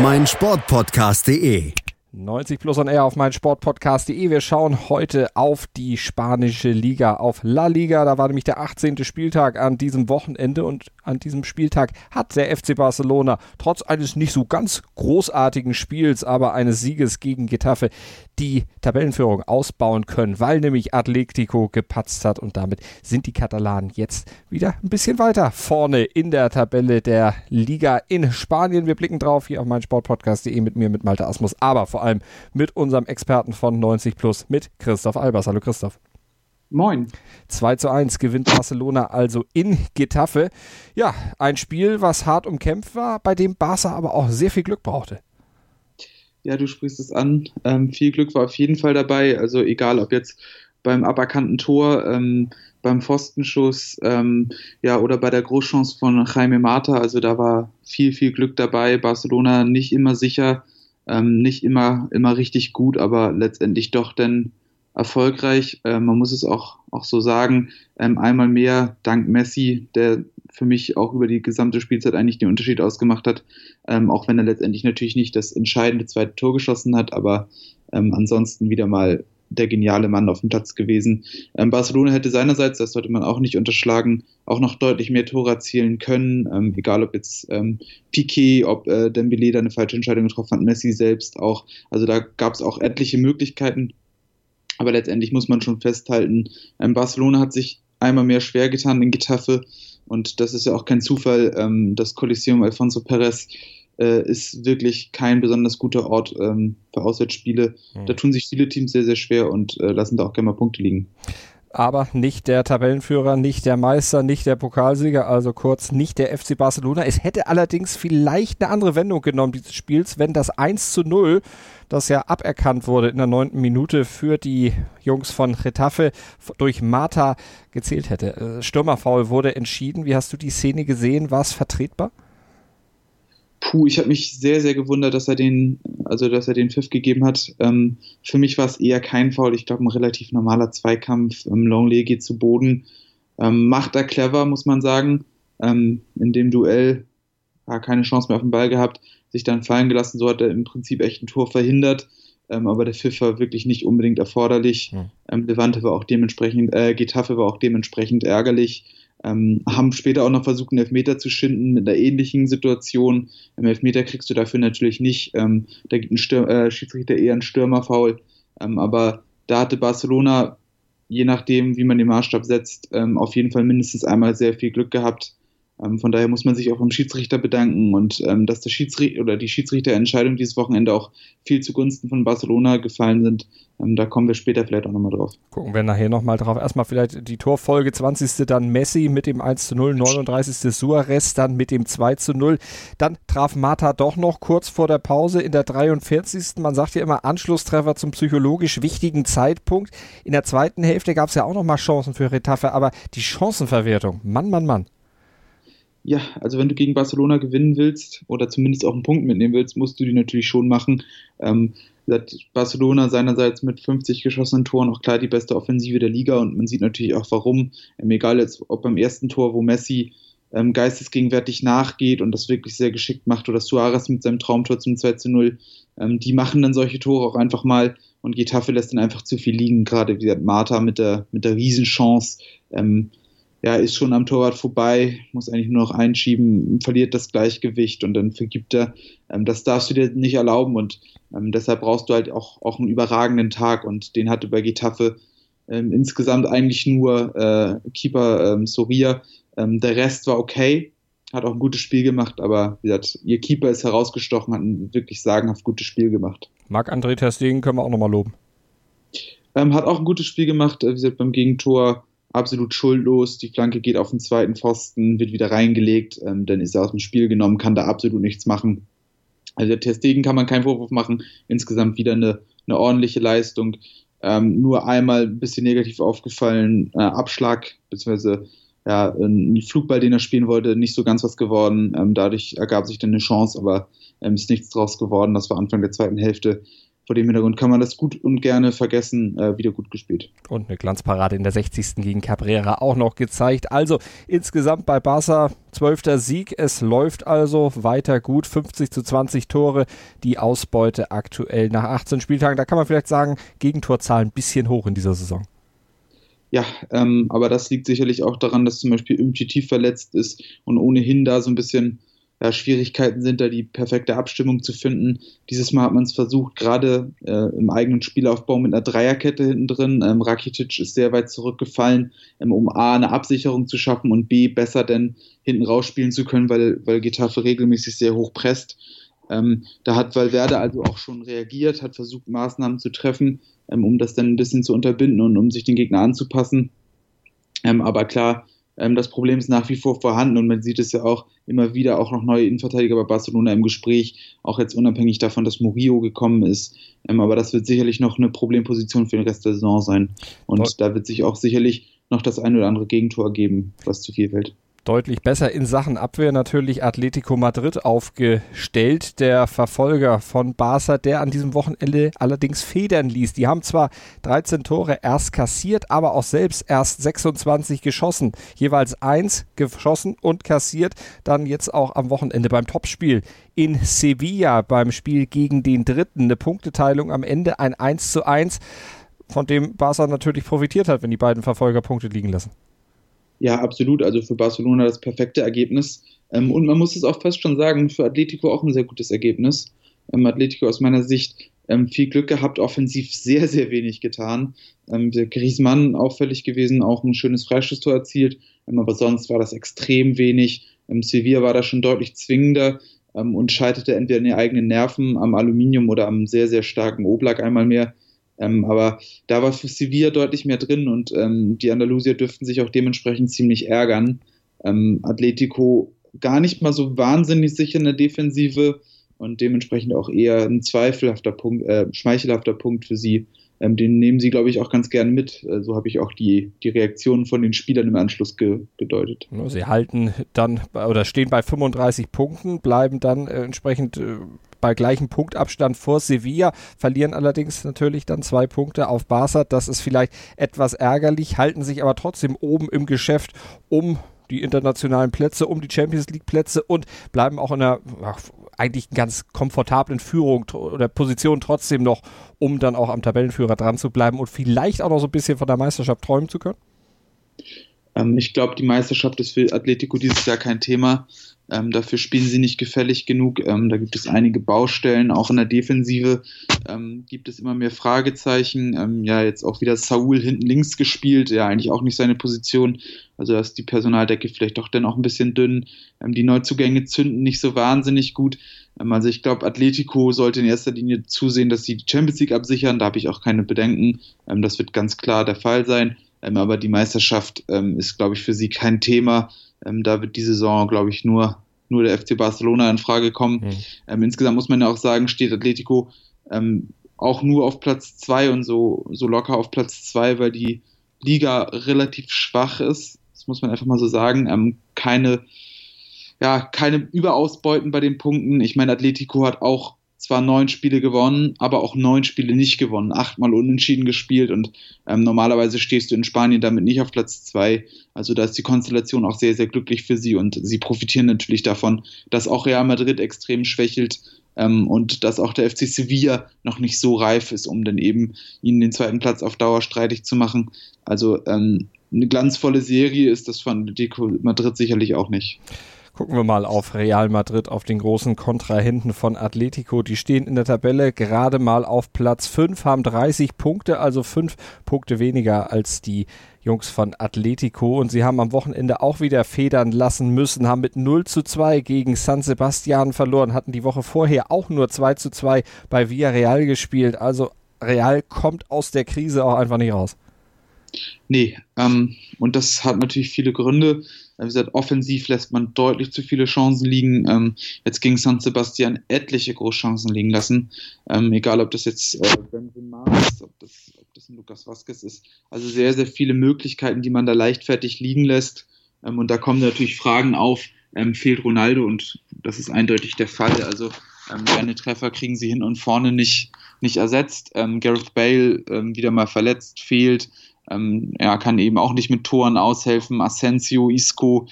meinsportpodcast.de. 90 Plus on Air auf mein Sportpodcast.de. Wir schauen heute auf die spanische Liga, auf La Liga. Da war nämlich der 18. Spieltag an diesem Wochenende und an diesem Spieltag hat der FC Barcelona trotz eines nicht so ganz großartigen Spiels, aber eines Sieges gegen Getafe die Tabellenführung ausbauen können, weil nämlich Atletico gepatzt hat und damit sind die Katalanen jetzt wieder ein bisschen weiter vorne in der Tabelle der Liga in Spanien. Wir blicken drauf hier auf mein Sportpodcast.de mit mir, mit Malte Asmus, aber vor allem mit unserem Experten von 90 Plus, mit Christoph Albers. Hallo Christoph. Moin. 2 zu 1 gewinnt Barcelona also in Getafe. Ja, ein Spiel, was hart umkämpft war, bei dem Barca aber auch sehr viel Glück brauchte. Ja, du sprichst es an. Ähm, viel Glück war auf jeden Fall dabei. Also egal, ob jetzt beim aberkannten Tor, ähm, beim Pfostenschuss, ähm, ja, oder bei der Großchance von Jaime Mata. Also da war viel, viel Glück dabei. Barcelona nicht immer sicher, ähm, nicht immer, immer richtig gut, aber letztendlich doch denn erfolgreich. Äh, man muss es auch, auch so sagen. Ähm, einmal mehr dank Messi, der für mich auch über die gesamte Spielzeit eigentlich den Unterschied ausgemacht hat, ähm, auch wenn er letztendlich natürlich nicht das entscheidende zweite Tor geschossen hat, aber ähm, ansonsten wieder mal der geniale Mann auf dem Platz gewesen. Ähm, Barcelona hätte seinerseits, das sollte man auch nicht unterschlagen, auch noch deutlich mehr Tore erzielen können, ähm, egal ob jetzt ähm, Piquet, ob äh, Dembele da eine falsche Entscheidung getroffen hat, Messi selbst auch. Also da gab es auch etliche Möglichkeiten, aber letztendlich muss man schon festhalten, ähm, Barcelona hat sich einmal mehr schwer getan in Getafe. Und das ist ja auch kein Zufall. Ähm, das Coliseum Alfonso Perez äh, ist wirklich kein besonders guter Ort ähm, für Auswärtsspiele. Mhm. Da tun sich viele Teams sehr, sehr schwer und äh, lassen da auch gerne mal Punkte liegen aber nicht der Tabellenführer, nicht der Meister, nicht der Pokalsieger, also kurz nicht der FC Barcelona. Es hätte allerdings vielleicht eine andere Wendung genommen dieses Spiels, wenn das 1 zu 0, das ja aberkannt wurde in der neunten Minute für die Jungs von Retafe durch Marta gezählt hätte. Äh, Stürmerfaul wurde entschieden. Wie hast du die Szene gesehen? War es vertretbar? Puh, ich habe mich sehr, sehr gewundert, dass er den, also dass er den Pfiff gegeben hat. Ähm, für mich war es eher kein Foul. Ich glaube, ein relativ normaler Zweikampf. Ähm, Longley geht zu Boden. Ähm, macht er clever, muss man sagen. Ähm, in dem Duell ja, keine Chance mehr auf den Ball gehabt, sich dann fallen gelassen. So hat er im Prinzip echt ein Tor verhindert. Ähm, aber der Pfiff war wirklich nicht unbedingt erforderlich. Hm. Levante war auch dementsprechend, äh, Getafe war auch dementsprechend ärgerlich. Ähm, haben später auch noch versucht, einen Elfmeter zu schinden mit einer ähnlichen Situation. Im Elfmeter kriegst du dafür natürlich nicht. Ähm, da gibt ein Stür äh, Schiedsrichter eher einen Stürmerfaul. Ähm, aber da hatte Barcelona, je nachdem, wie man den Maßstab setzt, ähm, auf jeden Fall mindestens einmal sehr viel Glück gehabt. Ähm, von daher muss man sich auch beim Schiedsrichter bedanken und ähm, dass der Schiedsrichter oder die Schiedsrichterentscheidung dieses Wochenende auch viel zugunsten von Barcelona gefallen sind. Ähm, da kommen wir später vielleicht auch nochmal drauf. Gucken wir nachher nochmal drauf. Erstmal vielleicht die Torfolge 20. dann Messi mit dem 1 zu 0, 39. Suarez dann mit dem 2 zu 0. Dann traf Mata doch noch kurz vor der Pause in der 43. Man sagt ja immer Anschlusstreffer zum psychologisch wichtigen Zeitpunkt. In der zweiten Hälfte gab es ja auch nochmal Chancen für Retafe, aber die Chancenverwertung, Mann, Mann, Mann. Ja, also wenn du gegen Barcelona gewinnen willst oder zumindest auch einen Punkt mitnehmen willst, musst du die natürlich schon machen. Ähm, Barcelona seinerseits mit 50 geschossenen Toren auch klar die beste Offensive der Liga und man sieht natürlich auch warum. Ähm, egal jetzt, ob beim ersten Tor, wo Messi ähm, geistesgegenwärtig nachgeht und das wirklich sehr geschickt macht oder Suarez mit seinem Traumtor zum 2 zu 0, ähm, die machen dann solche Tore auch einfach mal und Getafe lässt dann einfach zu viel liegen, gerade wie Marta mit der, mit der Riesenchance. Ähm, ja, ist schon am Torwart vorbei, muss eigentlich nur noch einschieben, verliert das Gleichgewicht und dann vergibt er. Ähm, das darfst du dir nicht erlauben und ähm, deshalb brauchst du halt auch, auch einen überragenden Tag und den hatte bei Getafe ähm, insgesamt eigentlich nur äh, Keeper ähm, Soria. Ähm, der Rest war okay, hat auch ein gutes Spiel gemacht, aber wie gesagt, ihr Keeper ist herausgestochen, hat ein wirklich sagenhaft gutes Spiel gemacht. Marc-André Terstegen können wir auch nochmal loben. Ähm, hat auch ein gutes Spiel gemacht, äh, wie gesagt, beim Gegentor absolut schuldlos. Die Flanke geht auf den zweiten Pfosten, wird wieder reingelegt, ähm, dann ist er aus dem Spiel genommen, kann da absolut nichts machen. Also der Testegen kann man keinen Vorwurf machen. Insgesamt wieder eine, eine ordentliche Leistung. Ähm, nur einmal ein bisschen negativ aufgefallen, äh, Abschlag, beziehungsweise ja, ein Flugball, den er spielen wollte, nicht so ganz was geworden. Ähm, dadurch ergab sich dann eine Chance, aber ähm, ist nichts draus geworden. Das war Anfang der zweiten Hälfte vor dem Hintergrund kann man das gut und gerne vergessen, äh, wieder gut gespielt. Und eine Glanzparade in der 60. gegen Cabrera auch noch gezeigt. Also insgesamt bei Barca zwölfter Sieg. Es läuft also weiter gut. 50 zu 20 Tore. Die Ausbeute aktuell nach 18 Spieltagen. Da kann man vielleicht sagen, Gegentorzahlen ein bisschen hoch in dieser Saison. Ja, ähm, aber das liegt sicherlich auch daran, dass zum Beispiel Umtiti verletzt ist und ohnehin da so ein bisschen ja, Schwierigkeiten sind, da die perfekte Abstimmung zu finden. Dieses Mal hat man es versucht, gerade äh, im eigenen Spielaufbau mit einer Dreierkette hinten drin. Ähm, Rakitic ist sehr weit zurückgefallen, ähm, um A, eine Absicherung zu schaffen und B, besser denn hinten rausspielen zu können, weil, weil Getafe regelmäßig sehr hoch presst. Ähm, da hat Valverde also auch schon reagiert, hat versucht, Maßnahmen zu treffen, ähm, um das dann ein bisschen zu unterbinden und um sich den Gegner anzupassen. Ähm, aber klar, ähm, das Problem ist nach wie vor vorhanden und man sieht es ja auch immer wieder, auch noch neue Innenverteidiger bei Barcelona im Gespräch, auch jetzt unabhängig davon, dass Murillo gekommen ist. Ähm, aber das wird sicherlich noch eine Problemposition für den Rest der Saison sein. Und Dort. da wird sich auch sicherlich noch das ein oder andere Gegentor geben, was zu viel fällt deutlich besser in Sachen Abwehr natürlich Atletico Madrid aufgestellt. Der Verfolger von Barca, der an diesem Wochenende allerdings federn ließ. Die haben zwar 13 Tore erst kassiert, aber auch selbst erst 26 geschossen. Jeweils eins geschossen und kassiert. Dann jetzt auch am Wochenende beim Topspiel in Sevilla beim Spiel gegen den Dritten. Eine Punkteteilung am Ende, ein 1 zu 1, von dem Barca natürlich profitiert hat, wenn die beiden Verfolger Punkte liegen lassen. Ja, absolut. Also für Barcelona das perfekte Ergebnis. Ähm, und man muss es auch fast schon sagen, für Atletico auch ein sehr gutes Ergebnis. Ähm, Atletico aus meiner Sicht ähm, viel Glück gehabt, offensiv sehr, sehr wenig getan. Ähm, Griezmann auffällig gewesen, auch ein schönes Freistoßtor erzielt, ähm, aber sonst war das extrem wenig. Ähm, Sevilla war da schon deutlich zwingender ähm, und scheiterte entweder in den eigenen Nerven am Aluminium oder am sehr, sehr starken Oblak einmal mehr. Ähm, aber da war für Sevilla deutlich mehr drin und ähm, die Andalusier dürften sich auch dementsprechend ziemlich ärgern. Ähm, Atletico gar nicht mal so wahnsinnig sicher in der Defensive und dementsprechend auch eher ein zweifelhafter Punkt, äh, schmeichelhafter Punkt für sie. Ähm, den nehmen sie, glaube ich, auch ganz gern mit. Äh, so habe ich auch die, die Reaktionen von den Spielern im Anschluss ge gedeutet. Sie halten dann oder stehen bei 35 Punkten, bleiben dann äh, entsprechend äh, bei gleichem Punktabstand vor Sevilla, verlieren allerdings natürlich dann zwei Punkte auf Barca. Das ist vielleicht etwas ärgerlich, halten sich aber trotzdem oben im Geschäft um die internationalen Plätze, um die Champions League Plätze und bleiben auch in einer ach, eigentlich ganz komfortablen Führung oder Position trotzdem noch, um dann auch am Tabellenführer dran zu bleiben und vielleicht auch noch so ein bisschen von der Meisterschaft träumen zu können? Ähm, ich glaube, die Meisterschaft ist für Atletico dieses Jahr kein Thema. Ähm, dafür spielen sie nicht gefällig genug. Ähm, da gibt es einige Baustellen, auch in der Defensive ähm, gibt es immer mehr Fragezeichen. Ähm, ja, jetzt auch wieder Saul hinten links gespielt, ja, eigentlich auch nicht seine Position. Also da ist die Personaldecke vielleicht doch dann auch ein bisschen dünn. Ähm, die Neuzugänge zünden nicht so wahnsinnig gut. Ähm, also ich glaube, Atletico sollte in erster Linie zusehen, dass sie die Champions League absichern. Da habe ich auch keine Bedenken. das wird ganz klar der Fall sein. Aber die Meisterschaft ist, glaube ich, für sie kein Thema. Ähm, da wird die Saison, glaube ich, nur, nur der FC Barcelona in Frage kommen. Mhm. Ähm, insgesamt muss man ja auch sagen, steht Atletico ähm, auch nur auf Platz zwei und so, so locker auf Platz zwei, weil die Liga relativ schwach ist. Das muss man einfach mal so sagen. Ähm, keine, ja, keine Überausbeuten bei den Punkten. Ich meine, Atletico hat auch zwar neun Spiele gewonnen, aber auch neun Spiele nicht gewonnen, achtmal unentschieden gespielt und ähm, normalerweise stehst du in Spanien damit nicht auf Platz zwei. Also da ist die Konstellation auch sehr, sehr glücklich für sie und sie profitieren natürlich davon, dass auch Real Madrid extrem schwächelt ähm, und dass auch der FC Sevilla noch nicht so reif ist, um dann eben ihnen den zweiten Platz auf Dauer streitig zu machen. Also ähm, eine glanzvolle Serie ist das von Deco Madrid sicherlich auch nicht. Gucken wir mal auf Real Madrid, auf den großen Kontrahenten von Atletico. Die stehen in der Tabelle gerade mal auf Platz 5, haben 30 Punkte, also 5 Punkte weniger als die Jungs von Atletico. Und sie haben am Wochenende auch wieder federn lassen müssen, haben mit 0 zu 2 gegen San Sebastian verloren, hatten die Woche vorher auch nur 2 zu 2 bei Villarreal gespielt. Also Real kommt aus der Krise auch einfach nicht raus. Nee, ähm, und das hat natürlich viele Gründe. Wie gesagt, offensiv lässt man deutlich zu viele Chancen liegen. Ähm, jetzt gegen San Sebastian etliche Großchancen liegen lassen. Ähm, egal, ob das jetzt äh, Benzema ist, ob das, ob das ein Lukas Vazquez ist. Also sehr, sehr viele Möglichkeiten, die man da leichtfertig liegen lässt. Ähm, und da kommen natürlich Fragen auf, ähm, fehlt Ronaldo und das ist eindeutig der Fall. Also ähm, seine Treffer kriegen sie hin und vorne nicht, nicht ersetzt. Ähm, Gareth Bale ähm, wieder mal verletzt, fehlt. Ähm, er kann eben auch nicht mit Toren aushelfen. Asensio, Isco,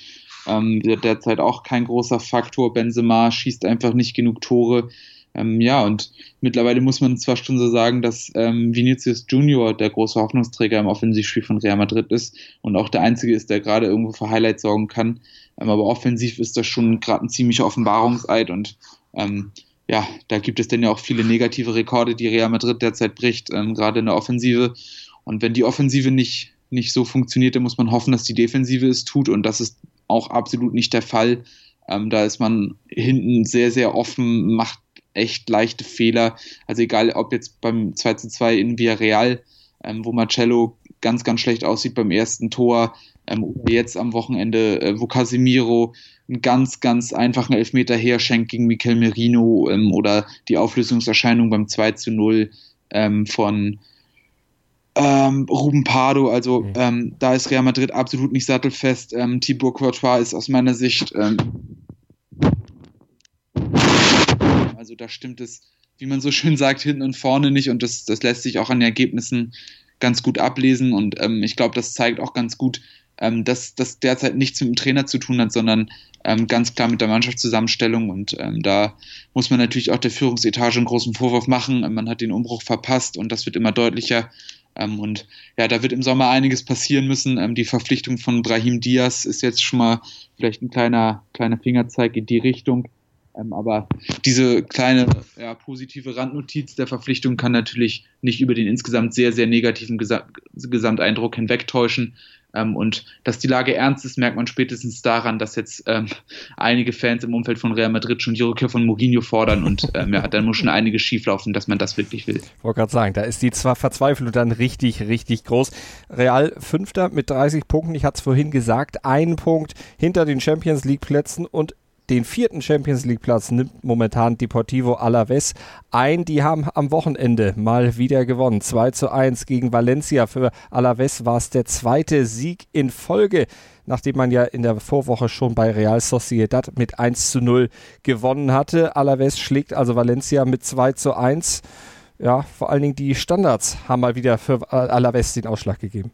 ähm, derzeit auch kein großer Faktor. Benzema schießt einfach nicht genug Tore. Ähm, ja, und mittlerweile muss man zwar schon so sagen, dass ähm, Vinicius Junior der große Hoffnungsträger im Offensivspiel von Real Madrid ist und auch der einzige ist, der gerade irgendwo für Highlights sorgen kann. Ähm, aber offensiv ist das schon gerade ein ziemlicher Offenbarungseid und ähm, ja, da gibt es denn ja auch viele negative Rekorde, die Real Madrid derzeit bricht, ähm, gerade in der Offensive. Und wenn die Offensive nicht, nicht so funktioniert, dann muss man hoffen, dass die Defensive es tut. Und das ist auch absolut nicht der Fall. Ähm, da ist man hinten sehr, sehr offen, macht echt leichte Fehler. Also egal, ob jetzt beim 2 zu 2 in Villarreal, ähm, wo Marcello ganz, ganz schlecht aussieht beim ersten Tor, ähm, oder jetzt am Wochenende, äh, wo Casemiro einen ganz, ganz einfachen Elfmeter herschenkt gegen Mikel Merino ähm, oder die Auflösungserscheinung beim 2 zu 0 ähm, von ähm, Ruben Pardo, also mhm. ähm, da ist Real Madrid absolut nicht sattelfest. Ähm, Thibaut Courtois ist aus meiner Sicht, ähm, also da stimmt es, wie man so schön sagt, hinten und vorne nicht und das, das lässt sich auch an den Ergebnissen ganz gut ablesen und ähm, ich glaube, das zeigt auch ganz gut, ähm, dass das derzeit nichts mit dem Trainer zu tun hat, sondern ganz klar mit der Mannschaftszusammenstellung. Und da muss man natürlich auch der Führungsetage einen großen Vorwurf machen. Man hat den Umbruch verpasst und das wird immer deutlicher. Ähm, und ja, da wird im Sommer einiges passieren müssen. Ähm, die Verpflichtung von Brahim Diaz ist jetzt schon mal vielleicht ein kleiner, kleiner Fingerzeig in die Richtung. Ähm, aber diese kleine ja, positive Randnotiz der Verpflichtung kann natürlich nicht über den insgesamt sehr, sehr negativen Gesa Gesamteindruck hinwegtäuschen. Ähm, und dass die Lage ernst ist, merkt man spätestens daran, dass jetzt ähm, einige Fans im Umfeld von Real Madrid schon die Rückkehr von Mourinho fordern und ähm, ja, dann muss schon einiges schieflaufen, dass man das wirklich will. Ich wollte gerade sagen, da ist die zwar Verzweiflung dann richtig, richtig groß. Real Fünfter mit 30 Punkten, ich hatte es vorhin gesagt, ein Punkt hinter den Champions League Plätzen und den vierten Champions League Platz nimmt momentan Deportivo Alaves ein. Die haben am Wochenende mal wieder gewonnen. 2 zu 1 gegen Valencia. Für Alaves war es der zweite Sieg in Folge nachdem man ja in der Vorwoche schon bei Real Sociedad mit 1 zu 0 gewonnen hatte. Alaves schlägt also Valencia mit 2 zu 1. Ja, vor allen Dingen die Standards haben mal wieder für Alaves den Ausschlag gegeben.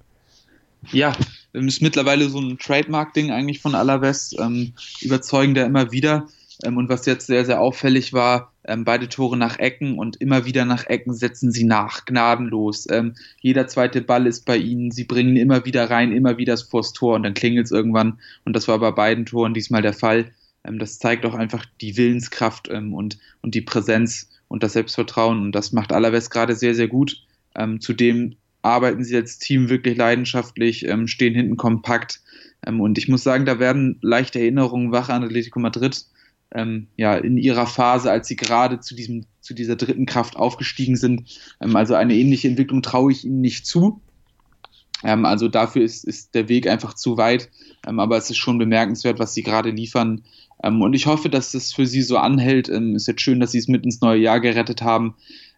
Ja, ist mittlerweile so ein Trademark-Ding eigentlich von Alaves, ähm, überzeugen da immer wieder. Ähm, und was jetzt sehr, sehr auffällig war, ähm, beide Tore nach Ecken und immer wieder nach Ecken setzen sie nach, gnadenlos. Ähm, jeder zweite Ball ist bei ihnen, sie bringen immer wieder rein, immer wieder vors Tor und dann klingelt es irgendwann. Und das war bei beiden Toren diesmal der Fall. Ähm, das zeigt auch einfach die Willenskraft ähm, und, und die Präsenz und das Selbstvertrauen. Und das macht Alaves gerade sehr, sehr gut. Ähm, zudem arbeiten sie als Team wirklich leidenschaftlich, ähm, stehen hinten kompakt. Ähm, und ich muss sagen, da werden leichte Erinnerungen wach an Atletico Madrid. Ähm, ja, in ihrer Phase, als sie gerade zu diesem, zu dieser dritten Kraft aufgestiegen sind. Ähm, also eine ähnliche Entwicklung traue ich ihnen nicht zu. Ähm, also dafür ist, ist der Weg einfach zu weit. Ähm, aber es ist schon bemerkenswert, was sie gerade liefern. und ich hoffe, dass es für sie so anhält. Es ist jetzt schön, dass sie es mit ins neue Jahr gerettet haben.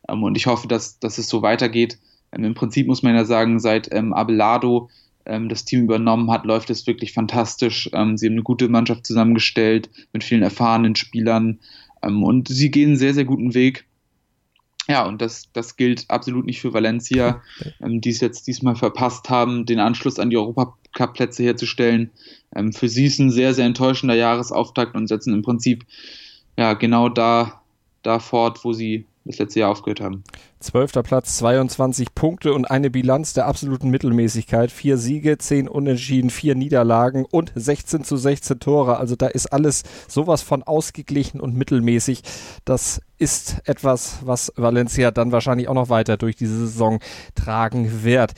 und ich hoffe, dass, dass es so weitergeht. Ähm, Im Prinzip muss man ja sagen, seit ähm, Abelardo ähm, das Team übernommen hat, läuft es wirklich fantastisch. Ähm, sie haben eine gute Mannschaft zusammengestellt mit vielen erfahrenen Spielern ähm, und sie gehen einen sehr, sehr guten Weg. Ja, und das, das gilt absolut nicht für Valencia, ähm, die es jetzt diesmal verpasst haben, den Anschluss an die Europacup-Plätze herzustellen. Für sie ist ein sehr, sehr enttäuschender Jahresauftakt und setzen im Prinzip ja genau da, da fort, wo sie das letzte Jahr aufgehört haben. Zwölfter Platz, 22 Punkte und eine Bilanz der absoluten Mittelmäßigkeit. Vier Siege, zehn Unentschieden, vier Niederlagen und 16 zu 16 Tore. Also da ist alles sowas von ausgeglichen und mittelmäßig. Das ist etwas, was Valencia dann wahrscheinlich auch noch weiter durch diese Saison tragen wird.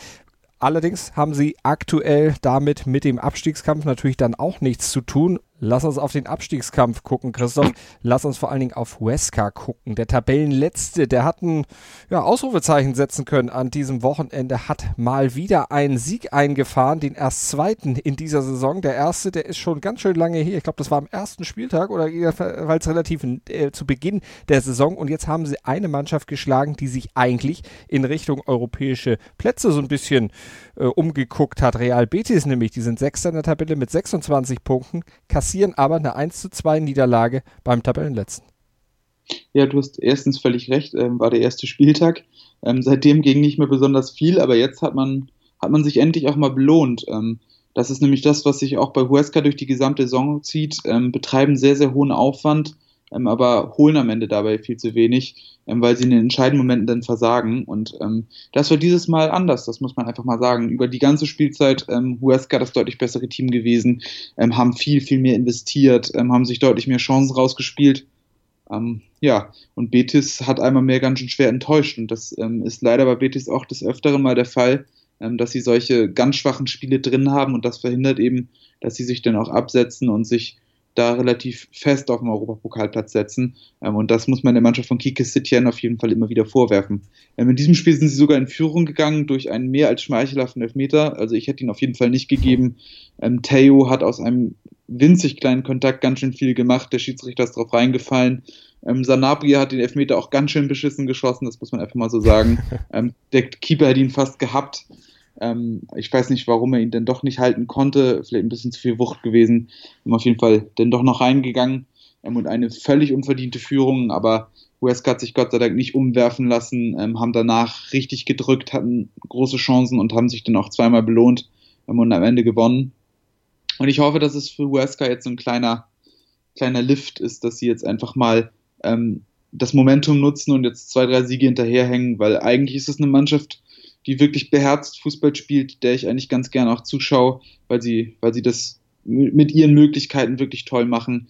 Allerdings haben sie aktuell damit mit dem Abstiegskampf natürlich dann auch nichts zu tun. Lass uns auf den Abstiegskampf gucken, Christoph. Lass uns vor allen Dingen auf Huesca gucken. Der Tabellenletzte, der hat ein ja, Ausrufezeichen setzen können an diesem Wochenende, hat mal wieder einen Sieg eingefahren, den erst zweiten in dieser Saison. Der erste, der ist schon ganz schön lange her. Ich glaube, das war am ersten Spieltag oder jedenfalls relativ äh, zu Beginn der Saison. Und jetzt haben sie eine Mannschaft geschlagen, die sich eigentlich in Richtung europäische Plätze so ein bisschen äh, umgeguckt hat. Real Betis nämlich, die sind Sechster in der Tabelle mit 26 Punkten kassieren aber eine 1 zu 2 Niederlage beim Tabellenletzten. Ja, du hast erstens völlig recht, ähm, war der erste Spieltag. Ähm, seitdem ging nicht mehr besonders viel, aber jetzt hat man, hat man sich endlich auch mal belohnt. Ähm, das ist nämlich das, was sich auch bei Huesca durch die gesamte Saison zieht, ähm, betreiben sehr, sehr hohen Aufwand, ähm, aber holen am Ende dabei viel zu wenig, ähm, weil sie in den entscheidenden Momenten dann versagen. Und ähm, das war dieses Mal anders, das muss man einfach mal sagen. Über die ganze Spielzeit ähm, Huesca das deutlich bessere Team gewesen, ähm, haben viel, viel mehr investiert, ähm, haben sich deutlich mehr Chancen rausgespielt. Ähm, ja, und Betis hat einmal mehr ganz schön schwer enttäuscht. Und das ähm, ist leider bei Betis auch des Öfteren mal der Fall, ähm, dass sie solche ganz schwachen Spiele drin haben und das verhindert eben, dass sie sich dann auch absetzen und sich da relativ fest auf dem Europapokalplatz setzen. Ähm, und das muss man der Mannschaft von Kike Setien auf jeden Fall immer wieder vorwerfen. Ähm, in diesem Spiel sind sie sogar in Führung gegangen durch einen mehr als schmeichelhaften Elfmeter. Also ich hätte ihn auf jeden Fall nicht gegeben. Ähm, Theo hat aus einem winzig kleinen Kontakt ganz schön viel gemacht. Der Schiedsrichter ist drauf reingefallen. Ähm, Sanabria hat den Elfmeter auch ganz schön beschissen geschossen, das muss man einfach mal so sagen. Ähm, der Keeper hat ihn fast gehabt. Ähm, ich weiß nicht, warum er ihn denn doch nicht halten konnte. Vielleicht ein bisschen zu viel Wucht gewesen. Ist auf jeden Fall denn doch noch reingegangen und eine völlig unverdiente Führung. Aber Huesca hat sich Gott sei Dank nicht umwerfen lassen, ähm, haben danach richtig gedrückt, hatten große Chancen und haben sich dann auch zweimal belohnt ähm, und am Ende gewonnen. Und ich hoffe, dass es für Huesca jetzt so ein kleiner, kleiner Lift ist, dass sie jetzt einfach mal ähm, das Momentum nutzen und jetzt zwei, drei Siege hinterherhängen, weil eigentlich ist es eine Mannschaft, die wirklich beherzt Fußball spielt, der ich eigentlich ganz gerne auch zuschaue, weil sie, weil sie das mit ihren Möglichkeiten wirklich toll machen.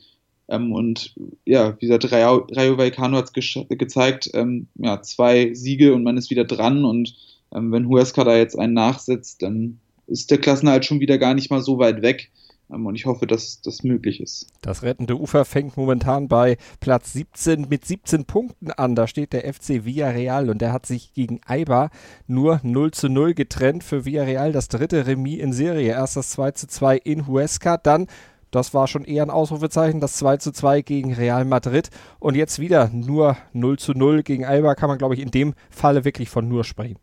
Ähm, und ja, wie gesagt, Rayo, Rayo Vallecano hat es ge gezeigt, ähm, ja, zwei Siege und man ist wieder dran. Und ähm, wenn Huesca da jetzt einen nachsetzt, dann ist der Klassenerhalt schon wieder gar nicht mal so weit weg. Ähm, und ich hoffe, dass das möglich ist. Das rettende Ufer fängt momentan bei Platz 17 mit 17 Punkten an. Da steht der FC Villarreal und der hat sich gegen Eibar nur 0 zu 0 getrennt. Für Villarreal das dritte Remis in Serie. Erst das 2 zu 2 in Huesca, dann das war schon eher ein Ausrufezeichen, das 2 zu 2 gegen Real Madrid. Und jetzt wieder nur 0 zu 0 gegen Eibar, kann man, glaube ich, in dem Falle wirklich von nur sprechen.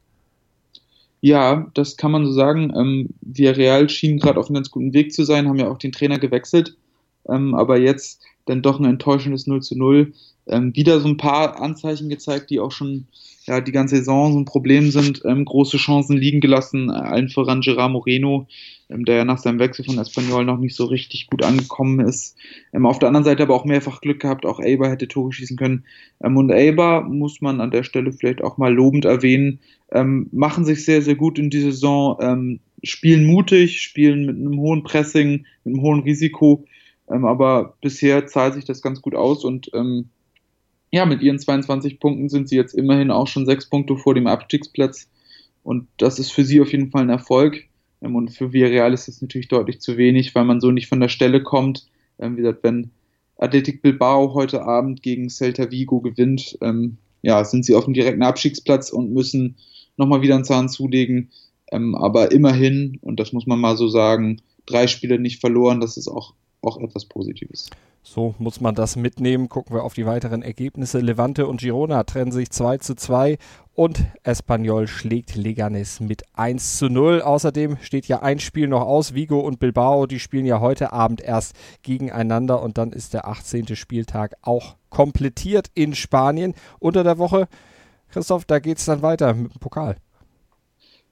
Ja, das kann man so sagen. Ähm, Villarreal schien gerade auf einem ganz guten Weg zu sein, haben ja auch den Trainer gewechselt, ähm, aber jetzt dann doch ein enttäuschendes 0 zu 0. Ähm, wieder so ein paar Anzeichen gezeigt, die auch schon ja, die ganze Saison so ein Problem sind. Ähm, große Chancen liegen gelassen, äh, allen voran Gerard Moreno, ähm, der ja nach seinem Wechsel von Espanyol noch nicht so richtig gut angekommen ist. Ähm, auf der anderen Seite aber auch mehrfach Glück gehabt, auch Eber hätte Tore schießen können. Ähm, und Eber muss man an der Stelle vielleicht auch mal lobend erwähnen, ähm, machen sich sehr, sehr gut in die Saison, ähm, spielen mutig, spielen mit einem hohen Pressing, mit einem hohen Risiko. aber bisher zahlt sich das ganz gut aus und ja, mit ihren 22 Punkten sind sie jetzt immerhin auch schon sechs Punkte vor dem Abstiegsplatz. Und das ist für sie auf jeden Fall ein Erfolg. Ähm, und für Villarreal ist das natürlich deutlich zu wenig, weil man so nicht von der Stelle kommt. Ähm, wie gesagt, wenn Athletic Bilbao heute Abend gegen Celta Vigo gewinnt, ähm, ja, sind sie auf dem direkten Abstiegsplatz und müssen nochmal wieder einen Zahn zulegen. aber immerhin, und das muss man mal so sagen, drei Spiele nicht verloren, das ist auch, auch etwas Positives. So muss man das mitnehmen. Gucken wir auf die weiteren Ergebnisse. Levante und Girona trennen sich 2 zu 2 und Espanyol schlägt Leganes mit 1 zu 0. Außerdem steht ja ein Spiel noch aus. Vigo und Bilbao, die spielen ja heute Abend erst gegeneinander und dann ist der 18. Spieltag auch komplettiert in Spanien. Unter der Woche, Christoph, da geht es dann weiter mit dem Pokal.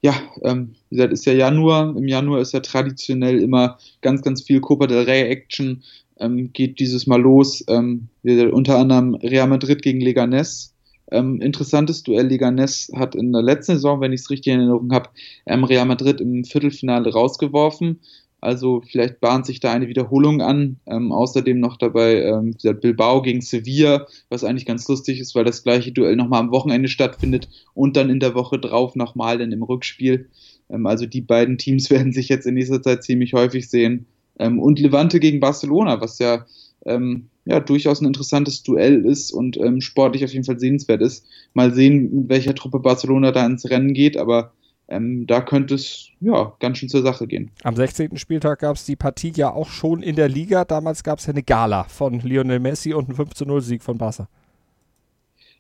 Ja, ähm, wie gesagt, ist ja Januar. Im Januar ist ja traditionell immer ganz, ganz viel Copa del Rey Action ähm, geht dieses Mal los. Ähm, unter anderem Real Madrid gegen Leganés. Ähm, interessantes Duell. Leganés hat in der letzten Saison, wenn ich es richtig in Erinnerung habe, ähm, Real Madrid im Viertelfinale rausgeworfen. Also vielleicht bahnt sich da eine Wiederholung an. Ähm, außerdem noch dabei ähm, Bilbao gegen Sevilla, was eigentlich ganz lustig ist, weil das gleiche Duell nochmal am Wochenende stattfindet und dann in der Woche drauf nochmal dann im Rückspiel. Ähm, also die beiden Teams werden sich jetzt in nächster Zeit ziemlich häufig sehen. Ähm, und Levante gegen Barcelona, was ja, ähm, ja durchaus ein interessantes Duell ist und ähm, sportlich auf jeden Fall sehenswert ist. Mal sehen, mit welcher Truppe Barcelona da ins Rennen geht, aber ähm, da könnte es ja ganz schön zur Sache gehen. Am 16. Spieltag gab es die Partie ja auch schon in der Liga. Damals gab es ja eine Gala von Lionel Messi und einen 5-0-Sieg von Barca.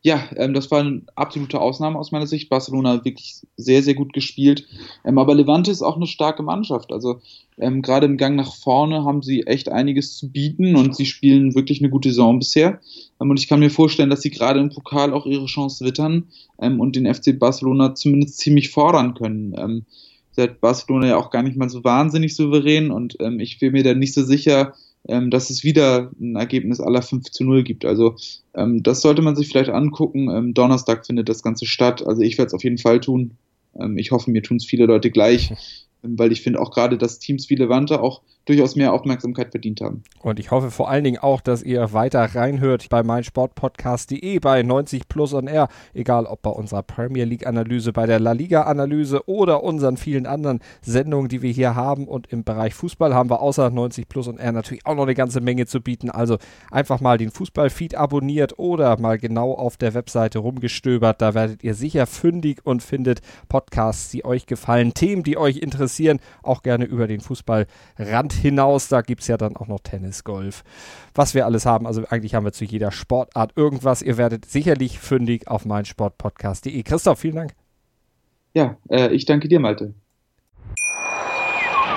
Ja, ähm, das war eine absolute Ausnahme aus meiner Sicht. Barcelona hat wirklich sehr, sehr gut gespielt. Ähm, aber Levante ist auch eine starke Mannschaft. Also ähm, gerade im Gang nach vorne haben sie echt einiges zu bieten und sie spielen wirklich eine gute Saison bisher. Ähm, und ich kann mir vorstellen, dass sie gerade im Pokal auch ihre Chance wittern ähm, und den FC Barcelona zumindest ziemlich fordern können. Ähm, seit Barcelona ja auch gar nicht mal so wahnsinnig souverän und ich bin mir da nicht so sicher, ähm, dass es wieder ein Ergebnis aller 5 zu 0 gibt. Also ähm, das sollte man sich vielleicht angucken. Ähm, Donnerstag findet das Ganze statt. Also ich werde es auf jeden Fall tun. Ähm, ich hoffe, mir tun es viele Leute gleich. weil ich finde auch gerade, dass Teams wie Levante auch durchaus mehr Aufmerksamkeit verdient haben. Und ich hoffe vor allen Dingen auch, dass ihr weiter reinhört bei meinsportpodcast.de, bei 90 Plus on Air, egal ob bei unserer Premier League Analyse, bei der La Liga Analyse oder unseren vielen anderen Sendungen, die wir hier haben. Und im Bereich Fußball haben wir außer 90 Plus on Air natürlich auch noch eine ganze Menge zu bieten. Also einfach mal den Fußballfeed abonniert oder mal genau auf der Webseite rumgestöbert. Da werdet ihr sicher fündig und findet Podcasts, die euch gefallen, Themen, die euch interessieren auch gerne über den Fußballrand hinaus. Da gibt es ja dann auch noch Tennis, Golf, was wir alles haben. Also eigentlich haben wir zu jeder Sportart irgendwas. Ihr werdet sicherlich fündig auf meinsportpodcast.de. Christoph, vielen Dank. Ja, äh, ich danke dir, Malte.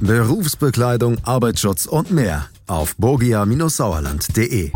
Berufsbekleidung, Arbeitsschutz und mehr auf borgia-sauerland.de.